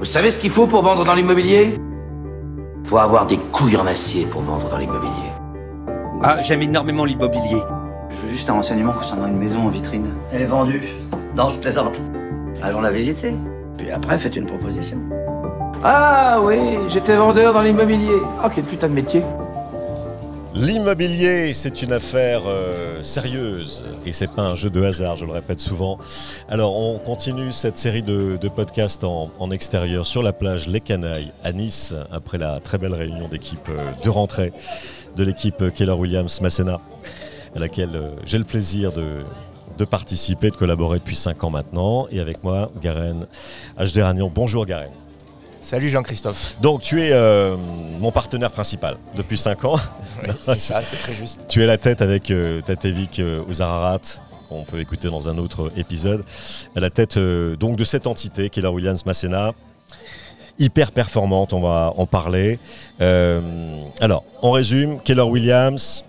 Vous savez ce qu'il faut pour vendre dans l'immobilier? Faut avoir des couilles en acier pour vendre dans l'immobilier. Ah, j'aime énormément l'immobilier. Je veux juste un renseignement concernant une maison en vitrine. Elle est vendue. Non, je plaisante. Allons la visiter. Puis après, faites une proposition. Ah oui, j'étais vendeur dans l'immobilier. Ah, quel putain de métier. L'immobilier, c'est une affaire euh, sérieuse et c'est pas un jeu de hasard, je le répète souvent. Alors, on continue cette série de, podcasts en, extérieur sur la plage Les Canailles à Nice après la très belle réunion d'équipe euh, de rentrée de l'équipe Keller Williams Masséna à laquelle euh, j'ai le plaisir de, participer, de collaborer depuis 5 ans maintenant. Et avec moi, Garen Hderanian. Bonjour Garen. Salut Jean-Christophe. Donc tu es euh, mon partenaire principal depuis 5 ans. Oui, c'est ça, c'est très juste. Tu es la tête avec euh, Tatevik euh, Ouzararat, qu'on peut écouter dans un autre épisode, à la tête euh, donc de cette entité, Keller Williams Masséna. Hyper performante, on va en parler. Euh, alors, on résume, Keller Williams,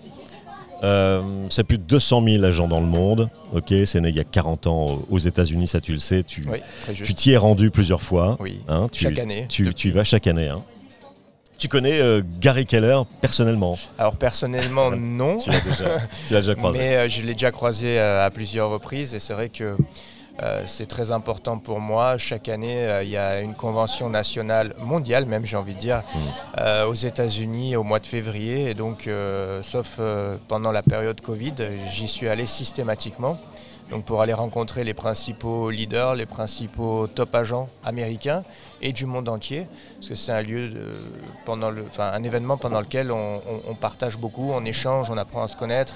euh, c'est plus de 200 000 agents dans le monde. Ok, c'est né il y a 40 ans aux États-Unis, ça tu le sais. Tu, Oui, t'y es rendu plusieurs fois. Oui, hein, tu, chaque année. Tu, depuis. tu y vas chaque année. hein. Tu connais euh, Gary Keller personnellement? Alors personnellement, non. Tu l'as déjà, croisé. Mais euh, je l'ai déjà croisé à plusieurs reprises et c'est vrai que euh, c'est très important pour moi. Chaque année, euh, il y a une convention nationale mondiale, même j'ai envie de dire, Mm. euh, aux États-Unis au mois de février. Et donc, sauf pendant la période Covid, j'y suis allé systématiquement. Donc pour aller rencontrer les principaux leaders, les principaux top agents américains et du monde entier, parce que c'est un lieu, de- pendant le, enfin un événement pendant lequel on, on- on partage beaucoup, on échange, on apprend à se connaître,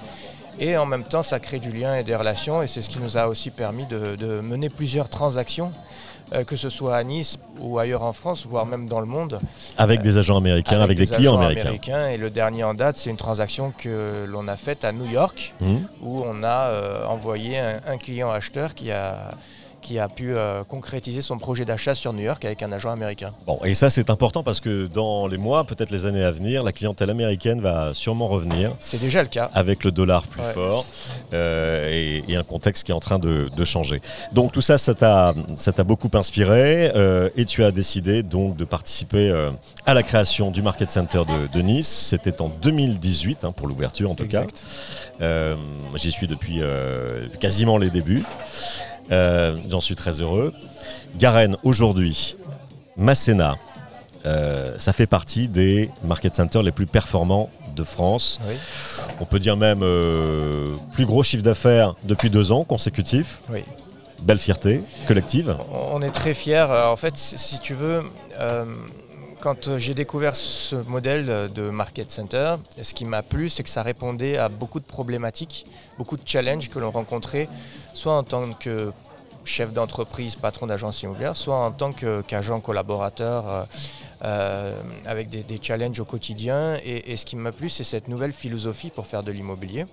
et en même temps ça crée du lien et des relations, et c'est ce qui nous a aussi permis de, de mener plusieurs transactions, euh, que ce soit à Nice ou ailleurs en France, voire même dans le monde, avec des agents américains, avec, des, des clients agents américains. Et le dernier en date, c'est une transaction que l'on a faite à New York Mhm. où on a euh, envoyé un, un client acheteur qui a, qui a pu euh, concrétiser son projet d'achat sur New York avec un agent américain. Bon, et ça c'est important parce que dans les mois, peut-être les années à venir, la clientèle américaine va sûrement revenir C'est déjà le cas. avec le dollar plus Ouais. fort euh, et, et un contexte qui est en train de, de changer. Donc tout ça, ça t'a beaucoup inspiré euh, et tu as décidé donc de participer à la création du Market Center de, de Nice. C'était en 2018 hein, pour l'ouverture en tout Exact. cas. J'y suis depuis quasiment les débuts. Euh, J'en suis très heureux. Garen, aujourd'hui, Masséna, euh, ça fait partie des market centers les plus performants de France. Oui, On peut dire même euh, plus gros chiffre d'affaires depuis deux ans consécutifs. oui. Belle fierté collective. On est très fiers. En fait, si tu veux, quand euh, j'ai découvert ce modèle de Market Center, ce qui m'a plu, c'est que ça répondait à beaucoup de problématiques, beaucoup de challenges que l'on rencontrait, soit en tant que chef d'entreprise, patron d'agence immobilière, soit en tant qu'agent collaborateur euh, euh, avec des, challenges au quotidien. Et ce qui m'a plu, c'est cette nouvelle philosophie pour faire de l'immobilier.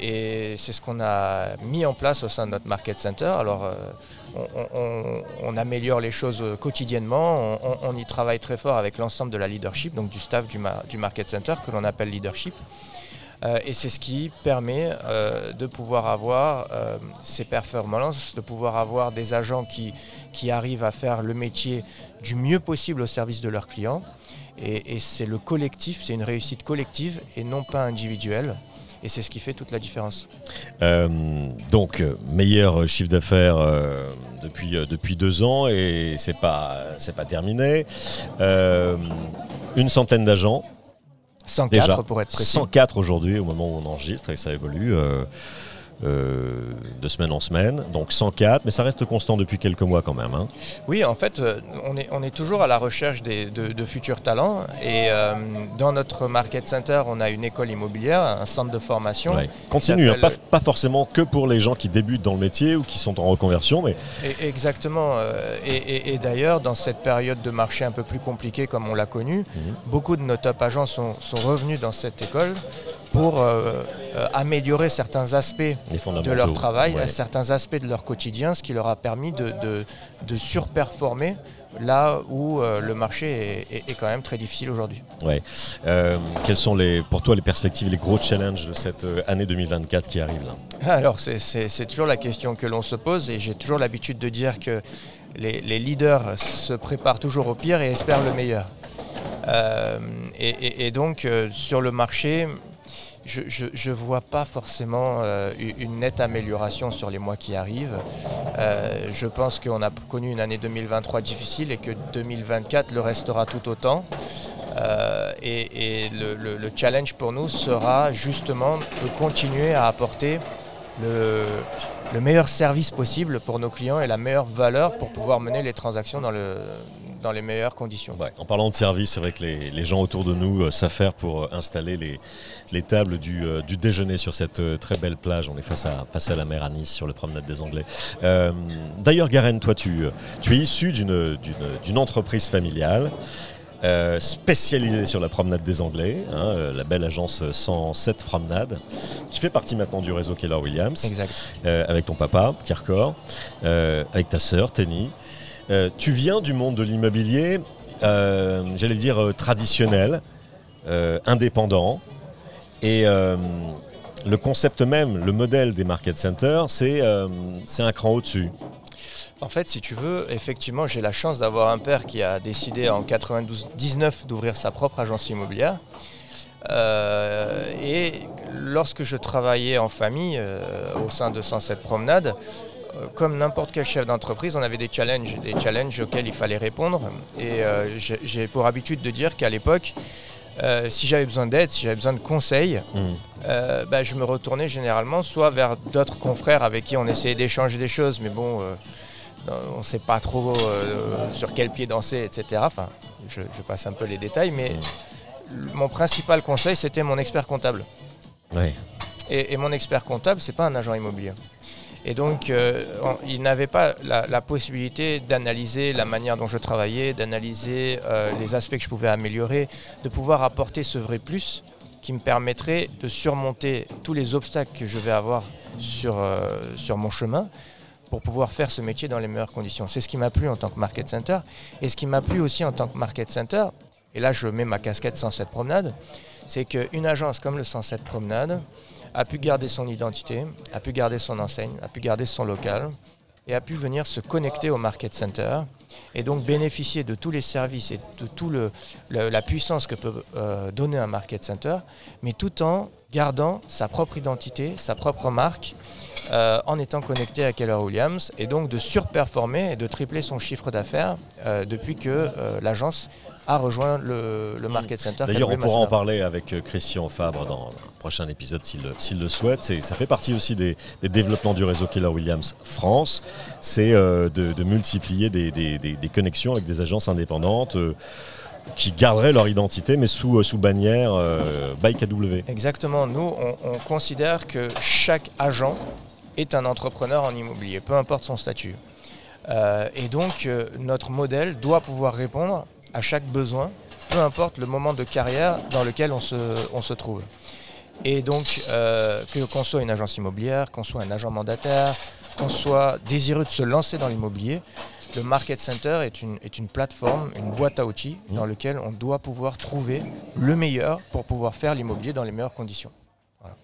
Et c'est ce qu'on a mis en place au sein de notre Market Center. Alors, euh, on, améliore les choses euh, quotidiennement. On, y travaille très fort avec l'ensemble de la leadership, donc du staff du, ma- du Market Center que l'on appelle leadership. Euh, et c'est ce qui permet de pouvoir avoir ces performances, de pouvoir avoir des agents qui, qui arrivent à faire le métier du mieux possible au service de leurs clients. Et c'est le collectif, c'est une réussite collective et non pas individuelle. Et c'est ce qui fait toute la différence. Euh, donc, euh, meilleur chiffre d'affaires euh, depuis, euh, depuis deux ans et c'est pas, c'est pas terminé. Une centaine d'agents. 104 Déjà, pour être précis. 104 aujourd'hui au moment où on enregistre et ça évolue euh, de semaine en semaine. Donc 104, mais ça reste constant depuis quelques mois quand même. hein. Oui, en fait, euh, on est, on est toujours à la recherche des- de, de futurs talents. Et euh, dans notre Market Center, on a une école immobilière, un centre de formation. Ouais. Continue, hein, pas, pas forcément que pour les gens qui débutent dans le métier ou qui sont en reconversion, mais Et- exactement. Et, et- et d'ailleurs, dans cette période de marché un peu plus compliquée comme on l'a connu, Mhm. beaucoup de nos top agents sont, sont revenus dans cette école pour euh, euh, améliorer certains aspects de leur travail, Ouais. certains aspects de leur quotidien, ce qui leur a permis de, de- de surperformer là où euh, le marché est, est- est quand même très difficile aujourd'hui. Ouais. Euh, quelles sont les, pour toi les perspectives, les gros challenges de cette euh, année 2024 qui arrive là? Alors c'est- toujours la question que l'on se pose et j'ai toujours l'habitude de dire que les, les leaders se préparent toujours au pire et espèrent le meilleur. Et, et- et donc, sur le marché, je ne vois pas forcément euh, une nette amélioration sur les mois qui arrivent. Euh, je pense qu'on a connu une année 2023 difficile et que 2024 le restera tout autant. Euh, et le, le- le challenge pour nous sera justement de continuer à apporter le meilleur service possible pour nos clients et la meilleure valeur pour pouvoir mener les transactions dans, le, dans les meilleures conditions. Ouais, en parlant de service, c'est vrai que les, les gens autour de nous euh, savent faire pour euh, installer les, les tables du, euh, du déjeuner sur cette très belle plage. On est face à, face à la mer à Nice, sur le promenade des Anglais. Euh, D'ailleurs, Garen, toi, tu, tu es issu d'une entreprise familiale. euh, spécialisée sur la promenade des Anglais, hein, euh, la belle agence 107 Promenade, qui fait partie maintenant du réseau Keller Williams, Exact. euh, avec ton papa, Kierkor, euh, avec ta sœur, Tenny. Euh, tu viens du monde de l'immobilier, euh, j'allais dire euh, traditionnel, indépendant, et le concept même, le modèle des market centers, c'est un cran au-dessus. En fait, si tu veux, effectivement, j'ai la chance d'avoir un père qui a décidé en 99 d'ouvrir sa propre agence immobilière. Et lorsque je travaillais en famille au sein de 107 Promenade, euh, comme n'importe quel chef d'entreprise, on avait des challenges, des challenges auxquels il fallait répondre. Et euh, j'ai pour habitude de dire qu'à l'époque, euh, si j'avais besoin d'aide, si j'avais besoin de conseils, Mm. euh, bah, je me retournais généralement soit vers d'autres confrères avec qui on essayait d'échanger des choses, mais bon, euh, on ne sait pas trop sur quel pied danser, etc. Enfin, je, je passe un peu les détails, mais l- mon principal conseil, c'était mon expert comptable. Et mon expert comptable, c'est pas un agent immobilier. Et donc, euh, on- il n'avait pas la, la possibilité d'analyser la manière dont je travaillais, d'analyser euh, les aspects que je pouvais améliorer, de pouvoir apporter ce vrai plus qui me permettrait de surmonter tous les obstacles que je vais avoir sur, euh, sur mon chemin pour pouvoir faire ce métier dans les meilleures conditions. C'est ce qui m'a plu en tant que market center. Et ce qui m'a plu aussi en tant que market center, et là je mets ma casquette 107 Promenade, c'est qu'une agence comme le 107 Promenade a pu garder son identité, a pu garder son enseigne, a pu garder son local et a pu venir se connecter au market center et donc bénéficier de tous les services et de toute la puissance que peut euh, donner un market center, mais tout en gardant sa propre identité, sa propre marque, euh, en étant connecté à Keller Williams et donc de surperformer et de tripler son chiffre d'affaires euh, depuis que l'agence a rejoint le, le market center. D'ailleurs, on pourra en parler avec euh, Christian Fabre dans un prochain épisode s'il le- le souhaite. Ça fait partie aussi des, des développements du réseau Keller Williams France. C'est euh, de, de multiplier des, des- des- des connexions avec des agences indépendantes euh, qui garderaient leur identité, mais sous, euh, sous bannière by KW. Exactement. Nous, on, on considère que chaque agent est un entrepreneur en immobilier, peu importe son statut. Euh, et donc, euh, notre modèle doit pouvoir répondre à chaque besoin, peu importe le moment de carrière dans lequel on se, on se trouve. Et donc, euh, que qu'on soit une agence immobilière, qu'on soit un agent mandataire, qu'on soit désireux de se lancer dans l'immobilier, le Market Center est une, est une plateforme, une boîte à outils dans laquelle on doit pouvoir trouver le meilleur pour pouvoir faire l'immobilier dans les meilleures conditions.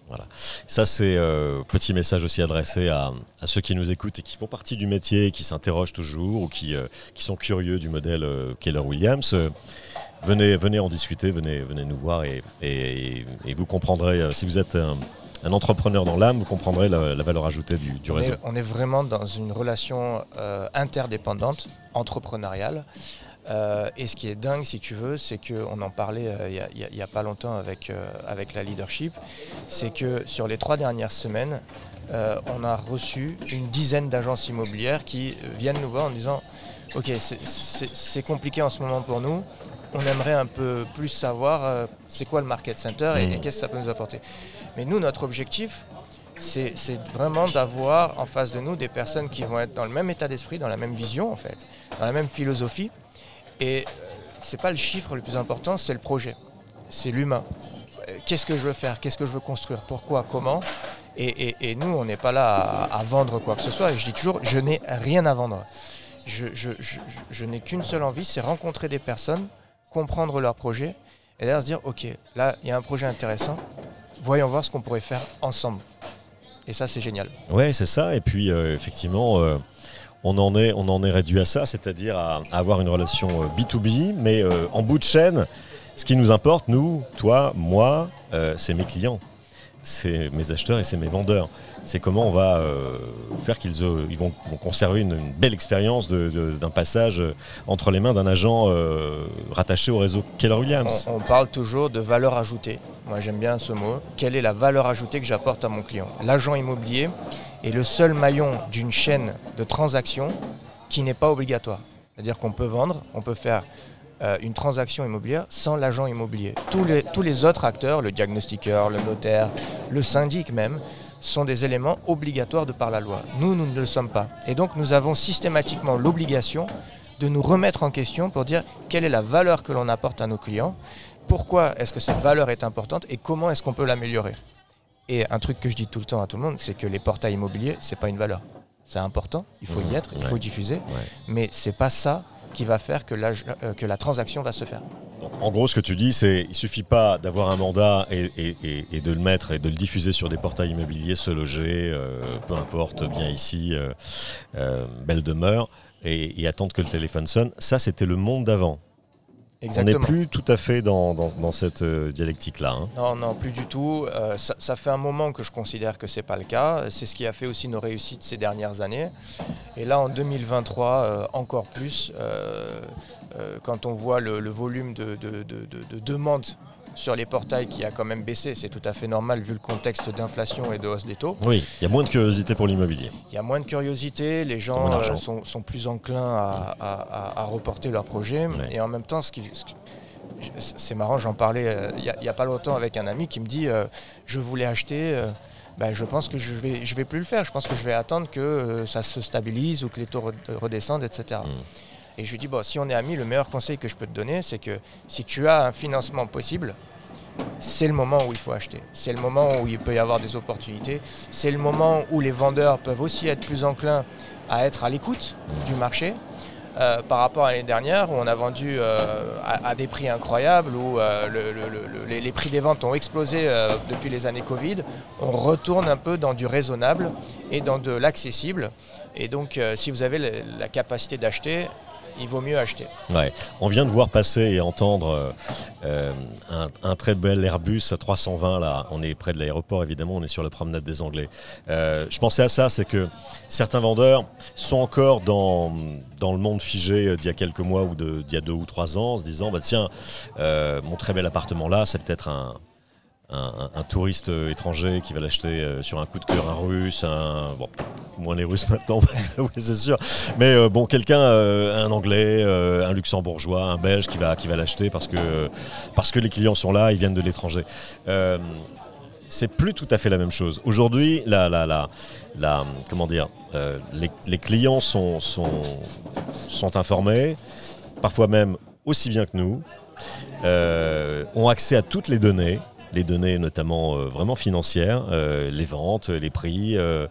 Voilà. Ça, c'est euh, petit message aussi adressé à, à ceux qui nous écoutent et qui font partie du métier, qui s'interrogent toujours ou qui, euh, qui sont curieux du modèle euh, Keller-Williams. Euh, venez, venez en discuter, venez, venez nous voir et, et- et vous comprendrez, si vous êtes un, un entrepreneur dans l'âme, vous comprendrez la, la valeur ajoutée du, du On réseau. est, on est vraiment dans une relation interdépendante, entrepreneuriale. Euh, et ce qui est dingue, si tu veux, c'est qu'on en parlait euh, il y a- pas longtemps avec, euh, avec la leadership, c'est que sur les trois dernières semaines, on a reçu une dizaine d'agences immobilières qui viennent nous voir en disant Ok, c'est- compliqué en ce moment pour nous, on aimerait un peu plus savoir c'est quoi le market center et, Mm. et qu'est-ce que ça peut nous apporter. Mais nous, notre objectif, c'est vraiment d'avoir en face de nous des personnes qui vont être dans le même état d'esprit, dans la même vision en fait, dans la même philosophie. Et euh, c'est pas le chiffre le plus important, c'est le projet, c'est l'humain. Euh, Qu'est-ce que je veux faire? Qu'est-ce que je veux construire? Pourquoi? Comment? Et, nous, on n'est pas là à, vendre quoi que ce soit. Et je dis toujours, je n'ai rien à vendre. Je, n'ai qu'une seule envie, c'est rencontrer des personnes, comprendre leur projet et d'ailleurs se dire, ok, là, il y a un projet intéressant. Voyons voir ce qu'on pourrait faire ensemble. Et ça, c'est génial. Ouais, c'est ça. Et puis, euh, effectivement, on en est, on en réduit à ça, c'est-à-dire à, avoir une relation euh, B2B, mais euh, en bout de chaîne, ce qui nous importe, nous, toi, moi, euh, c'est mes clients, c'est mes acheteurs et c'est mes vendeurs. C'est comment on va euh, faire qu'ils euh, ils vont, conserver une, belle expérience d'un passage euh, entre les mains d'un agent euh, rattaché au réseau Keller Williams. On parle toujours de valeur ajoutée. Moi, j'aime bien ce mot. Quelle est la valeur ajoutée que j'apporte à mon client? L'agent immobilier est le seul maillon d'une chaîne de transactions qui n'est pas obligatoire. C'est-à-dire qu'on peut vendre, on peut faire euh, une transaction immobilière sans l'agent immobilier. Tous les, tous les autres acteurs, le diagnostiqueur, le notaire, le syndic même, sont des éléments obligatoires de par la loi. Nous, nous ne le sommes pas. Et donc, nous avons systématiquement l'obligation de nous remettre en question pour dire quelle est la valeur que l'on apporte à nos clients, pourquoi est-ce que cette valeur est importante et comment est-ce qu'on peut l'améliorer. Et un truc que je dis tout le temps à tout le monde, c'est que les portails immobiliers, c'est pas une valeur. C'est important, il faut y Mmh, être, il faut diffuser, mais c'est pas ça qui va faire que la, euh, que la transaction va se faire. Donc, en gros, ce que tu dis, c'est il suffit pas d'avoir un mandat et, et- et- et de le mettre et de le diffuser sur des portails immobiliers, se loger, euh, peu importe, bien ici, euh, belle demeure, et attendre que le téléphone sonne. Ça, c'était le monde d'avant. On n'est plus tout à fait dans, dans- dans cette euh, dialectique-là. hein. Non, non, plus du tout. Euh, ça, ça fait un moment que je considère que c'est pas le cas. C'est ce qui a fait aussi nos réussites ces dernières années. Et là, en 2023, euh, encore plus, euh, quand on voit le, le volume de- de- de demandes sur les portails qui a quand même baissé, c'est tout à fait normal vu le contexte d'inflation et de hausse des taux. Oui, il y a moins de curiosité pour l'immobilier. Il y a moins de curiosité, les gens euh, sont, sont plus enclins à, à- à- à reporter leurs projets. Ouais. Et en même temps, ce qui, ce qui- c'est marrant, j'en parlais euh, il n'y a, pas longtemps avec un ami qui me dit euh, Je voulais acheter. euh, ben, je pense que je vais, je vais plus le faire. Je pense que je vais attendre que ça se stabilise ou que les taux re- redescendent, etc. Et je lui dis bon, si on est amis, le meilleur conseil que je peux te donner, c'est que si tu as un financement possible, c'est le moment où il faut acheter. C'est le moment où il peut y avoir des opportunités. C'est le moment où les vendeurs peuvent aussi être plus enclins à être à l'écoute du marché. euh, par rapport à l'année dernière où on a vendu euh, à, des prix incroyables, où euh, le- le- le- les, prix des ventes ont explosé depuis les années Covid, on retourne un peu dans du raisonnable et dans de l'accessible. Et donc si vous avez la capacité d'acheter, il vaut mieux acheter. On vient de voir passer et entendre euh, euh, un, très bel Airbus à 320 là. On est près de l'aéroport évidemment, on est sur la promenade des Anglais. Euh, je pensais à ça, c'est que certains vendeurs sont encore dans, dans le monde figé d'il y a quelques mois ou d'il y a deux ou trois ans, se disant bah tiens, mon très bel appartement là, c'est peut-être un un, touriste euh, étranger qui va l'acheter euh, sur un coup de cœur, un russe, bon, moins les Russes maintenant, c'est sûr, mais euh, bon quelqu'un, un Anglais, un Luxembourgeois, un Belge qui va qui va l'acheter parce que parce que les clients sont là, ils viennent de l'étranger. C'est plus tout à fait la même chose. Aujourd'hui, la, la, la, comment dire, les, les clients sont, sont, sont informés, parfois même aussi bien que nous, ont accès à toutes les données, les données notamment euh, vraiment financières, euh, les ventes, les prix, euh,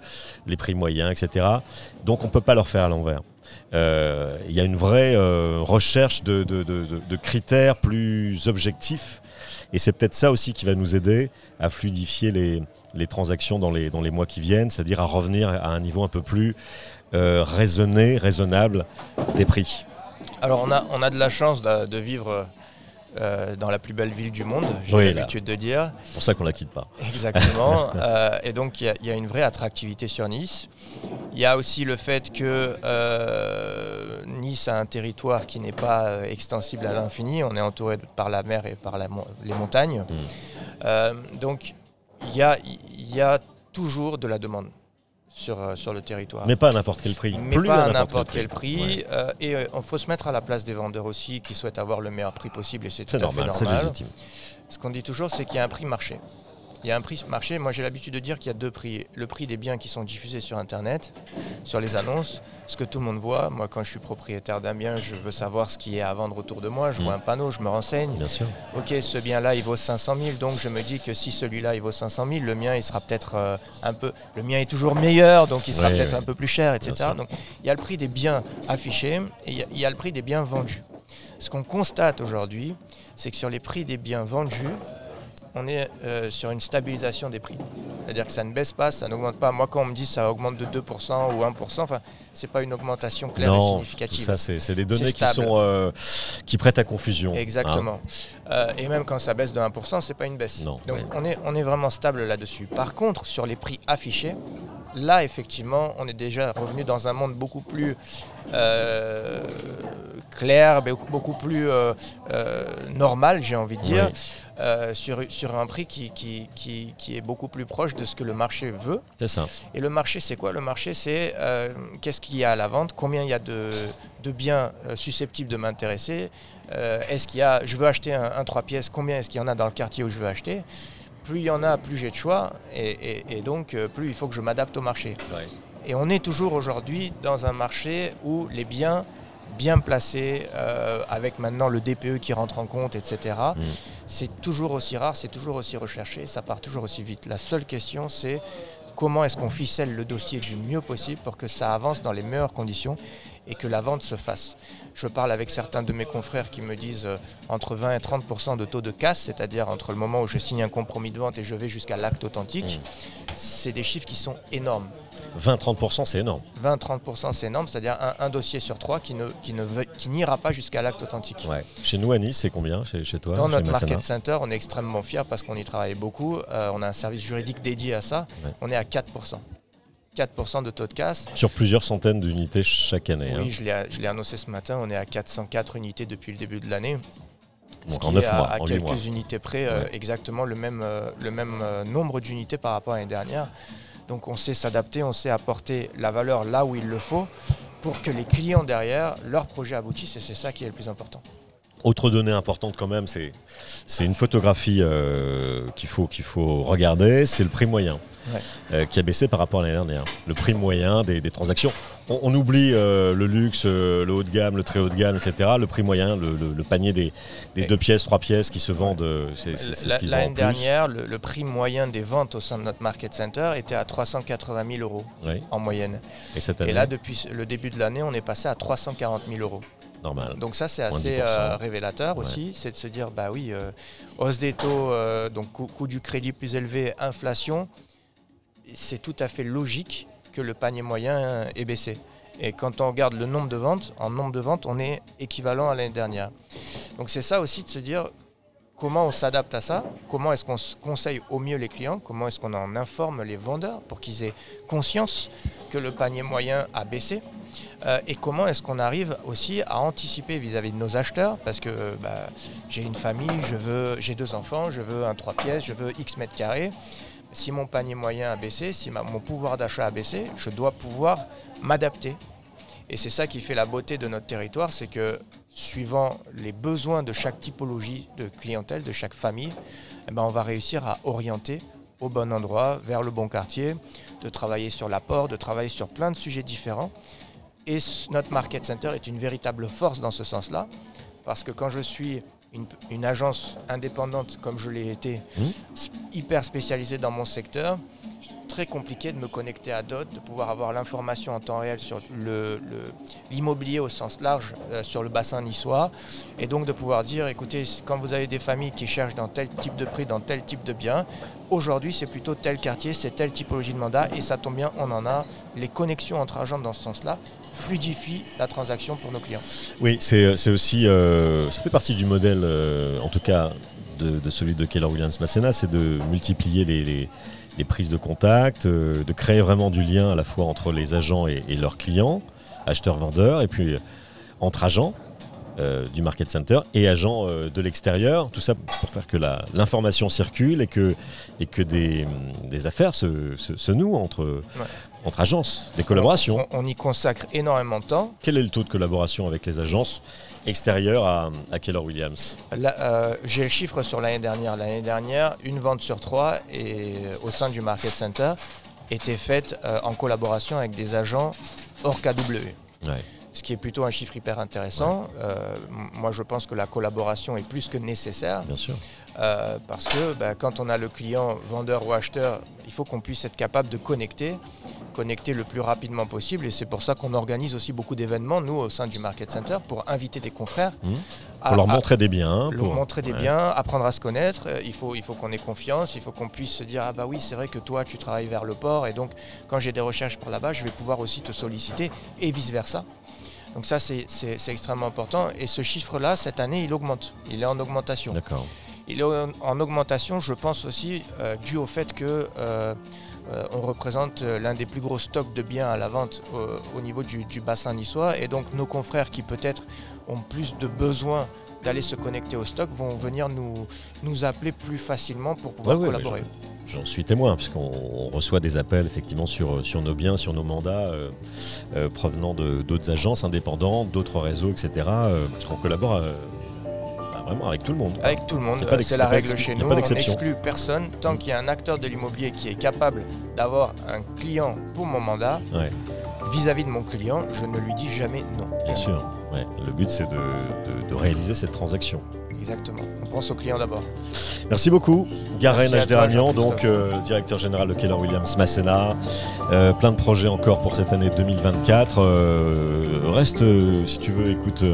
les prix moyens, etc. Donc on ne peut pas leur faire à l'envers. Il y a une vraie recherche de, critères plus objectifs et c'est peut-être ça aussi qui va nous aider à fluidifier les, transactions dans les, mois qui viennent, c'est-à-dire à revenir à un niveau un peu plus raisonné, raisonnable des prix. Alors on a, on a de la chance de vivre euh, dans la plus belle ville du monde, j'ai Oui, l'habitude de dire. C'est pour ça qu'on ne la quitte pas. Exactement. Euh, et donc il y a- il y, a une vraie attractivité sur Nice. Il y a aussi le fait que euh, Nice a un territoire qui n'est pas extensible à l'infini. On est entouré de- par la mer et par la les montagnes. Mm. Euh, donc il y a, il y a toujours de la demande sur, euh, sur le territoire Mais pas à n'importe quel prix. mais Plus pas à n'importe quel prix. Ouais. Euh, et il faut se mettre à la place des vendeurs aussi qui souhaitent avoir le meilleur prix possible et c'est tout à fait normal. Ce qu'on dit toujours, c'est qu'il y a un prix marché. Il y a un prix marché. Moi, j'ai l'habitude de dire qu'il y a deux prix. Le prix des biens qui sont diffusés sur Internet, sur les annonces, ce que tout le monde voit. Moi, quand je suis propriétaire d'un bien, je veux savoir ce qui est à vendre autour de moi. Je Mm. vois un panneau, je me renseigne. Bien sûr. Ok, ce bien-là, il vaut 500 000, donc je me dis que si celui-là, il vaut 500 000, le mien, il sera peut-être euh, un peu... Le mien est toujours meilleur, donc il sera Ouais, peut-être ouais. un peu plus cher, etc. Donc il y a le prix des biens affichés et il y a- il y, a le prix des biens vendus. Ce qu'on constate aujourd'hui, c'est que sur les prix des biens vendus, on est euh, sur une stabilisation des prix. C'est-à-dire que ça ne baisse pas, ça n'augmente pas. Moi, quand on me dit ça augmente de 2% ou 1%, enfin, c'est pas une augmentation claire et Non, tout significative. ça, c'est des données qui sont euh, qui prêtent à confusion. Exactement. Euh, et même quand ça baisse de 1%, c'est pas une baisse. Non. Donc Ouais. on, est, on est vraiment stable là-dessus. Par contre, sur les prix affichés, là effectivement, on est déjà revenu dans un monde beaucoup plus euh, clair, beaucoup beaucoup plus euh, euh, normal, j'ai envie de dire, Oui. Euh, sur, sur un prix qui, qui, qui- qui est beaucoup plus proche de ce que le marché veut. C'est ça. Et le marché, c'est quoi? Le marché, c'est euh, qu'est-ce qu'il y a à la vente, combien il y a de, de biens euh, susceptibles de m'intéresser, est-ce qu'il y a, je veux acheter un, un 3 pièces, combien est-ce qu'il y en a dans le quartier où je veux acheter? Plus il y en a, plus j'ai de choix, et, et- et donc plus il faut que je m'adapte au marché. Ouais. Et on est toujours aujourd'hui dans un marché où les biens bien placés, euh, avec maintenant le DPE qui rentre en compte, etc., Mm. c'est toujours aussi rare, c'est toujours aussi recherché, ça part toujours aussi vite. La seule question, c'est comment est-ce qu'on ficelle le dossier du mieux possible pour que ça avance dans les meilleures conditions et que la vente se fasse. Je parle avec certains de mes confrères qui me disent euh, entre 20 et 30% de taux de casse, c'est-à-dire entre le moment où je signe un compromis de vente et je vais jusqu'à l'acte authentique. C'est des chiffres qui sont énormes. 20-30%, c'est énorme. 20-30%, c'est énorme, c'est-à-dire un, un dossier sur trois qui ne qui ne veut- qui n'ira pas jusqu'à l'acte authentique. Ouais. Chez nous, à Nice, c'est combien chez, chez toi Dans chez notre market center, on est extrêmement fiers parce qu'on y travaille beaucoup. Euh, on a un service juridique dédié à ça. Ouais. On est à 4%. 4% de taux de casse. Sur plusieurs centaines d'unités chaque année. hein. Oui, je l'ai je l'ai annoncé ce matin. On est à 404 unités depuis le début de l'année. Ce qui en 9 est à- mois, à, en 8 quelques mois. unités près, euh, exactement le même, euh, le même euh, nombre d'unités par rapport à l'année dernière. Donc on sait s'adapter, on sait apporter la valeur là où il le faut pour que les clients derrière, leur projet aboutisse et c'est ça qui est le plus important. Autre donnée importante quand même, c'est c'est une photographie euh, qu'il faut, qu'il faut regarder, c'est le prix moyen Ouais. euh, qui a baissé par rapport à l'année dernière. Le prix moyen des, des transactions. On, on oublie euh, le luxe, le haut de gamme, le très haut de gamme, etc. Le prix moyen, le, le- le panier des, deux pièces, trois pièces qui se vendent, c'est c'est- c'est ce L'année dernière, le, le prix moyen des ventes au sein de notre market center était à 380 000 euros Oui. en moyenne. Et cette année, Et là, depuis le début de l'année, on est passé à 340 000 euros. Normal. Donc ça, c'est assez 10%. euh, révélateur Ouais. aussi. C'est de se dire, bah oui, euh, hausse des taux, euh, donc coût, coût du crédit plus élevé, inflation, c'est tout à fait logique que le panier moyen ait baissé. Et quand on regarde le nombre de ventes, en nombre de ventes, on est équivalent à l'année dernière. Donc c'est ça aussi de se dire comment on s'adapte à ça, comment est-ce qu'on se conseille au mieux les clients, comment est-ce qu'on en informe les vendeurs pour qu'ils aient conscience que le panier moyen a baissé. Euh, et comment est-ce qu'on arrive aussi à anticiper vis-à-vis de nos acheteurs Parce que euh, bah, j'ai une famille, j'ai deux enfants, je veux un 3 pièces, je veux X mètres carrés. Si mon panier moyen a baissé, si mon pouvoir d'achat a baissé, je dois pouvoir m'adapter. Et c'est ça qui fait la beauté de notre territoire, c'est que suivant les besoins de chaque typologie de clientèle, de chaque famille, eh ben, on va réussir à orienter au bon endroit, vers le bon quartier, de travailler sur l'apport, de travailler sur plein de sujets différents. Et notre Market Center est une véritable force dans ce sens-là, parce que quand je suis une, une agence indépendante comme je l'ai été, s- hyper spécialisée dans mon secteur, très compliqué de me connecter à d'autres, de pouvoir avoir l'information en temps réel sur le- le- l'immobilier au sens large, euh, sur le bassin niçois, et donc de pouvoir dire, écoutez, quand vous avez des familles qui cherchent dans tel type de prix, dans tel type de bien, aujourd'hui c'est plutôt tel quartier, c'est telle typologie de mandat, et ça tombe bien, on en a. Les connexions entre agents dans ce sens-là fluidifient la transaction pour nos clients. Oui, c'est c'est aussi, euh, ça fait partie du modèle, euh, en tout cas de, celui de Keller Williams Massena, c'est de multiplier les- prises de contact, euh, de créer vraiment du lien à la fois entre les agents et, leurs clients, acheteurs-vendeurs, et puis euh, entre agents euh, du market center et agents de l'extérieur, tout ça pour faire que l'information circule et que, et que des, des affaires se- se nouent entre, entre agences, des collaborations. On, on y consacre énormément de temps. Quel est le taux de collaboration avec les agences extérieures à, à Keller Williams? Euh, J'ai le chiffre sur l'année dernière. L'année dernière, une vente sur trois et, au sein du Market Center était faite euh, en collaboration avec des agents hors KW. Ouais. Ce qui est plutôt un chiffre hyper intéressant. Euh, moi, je pense que la collaboration est plus que nécessaire. Bien sûr. Euh, parce que bah, quand on a le client vendeur ou acheteur, il faut qu'on puisse être capable de connecter, connecter le plus rapidement possible. Et c'est pour ça qu'on organise aussi beaucoup d'événements, nous, au sein du Market Center, pour inviter des confrères. Mmh. à- Pour leur à- montrer des biens. leur pour- montrer des ouais. biens, apprendre à se connaître. Euh, Il faut, il faut qu'on ait confiance, il faut qu'on puisse se dire ah bah oui c'est vrai que toi tu travailles vers le port et donc quand j'ai des recherches par là-bas je vais pouvoir aussi te solliciter et vice versa. Donc ça c'est extrêmement important et ce chiffre-là cette année il augmente, il est en augmentation. D'accord. Il est en en augmentation, je pense aussi, euh, dû au fait que euh, euh, on représente l'un des plus gros stocks de biens à la vente au niveau du, du bassin niçois. Et donc nos confrères qui peut-être ont plus de besoin d'aller se connecter au stock vont venir nous, nous appeler plus facilement pour pouvoir Ouais, ouais, collaborer. J'en suis témoin, puisqu'on on reçoit des appels effectivement sur, sur nos biens, sur nos mandats euh, euh, provenant de- d'autres agences indépendantes, d'autres réseaux, etc. euh, parce qu'on collabore vraiment avec tout le monde. Avec tout le monde, Euh, c'est la règle chez nous. On n'exclut personne tant qu'il y a un acteur de l'immobilier qui est capable d'avoir un client pour mon mandat. Ouais. Vis-à-vis de mon client, je ne lui dis jamais non. Bien sûr. Ouais. Le but, c'est de, de- de réaliser cette transaction. Exactement. On pense au client d'abord. Merci beaucoup, Garen Jean-Christophe. donc euh, directeur général de Keller Williams Masséna. Euh, plein de projets encore pour cette année 2024. Euh, reste, euh, si tu veux, écoute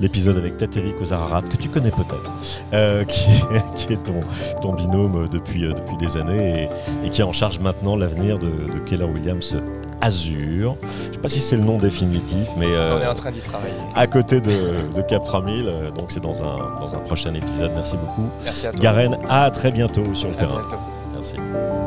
l'épisode avec Taterik Ozararat, que tu connais peut-être, qui, est- qui est ton, ton binôme depuis, depuis des années et, et qui est en charge maintenant l'avenir de, de Keller Williams Azure. Je ne sais pas si c'est le nom définitif, mais euh, On est en train d'y travailler. à côté de, de Cap 3000. euh, donc c'est dans un, dans un prochain épisode. Merci beaucoup. Merci à toi. Garen, à très bientôt sur le À terrain. bientôt. Merci.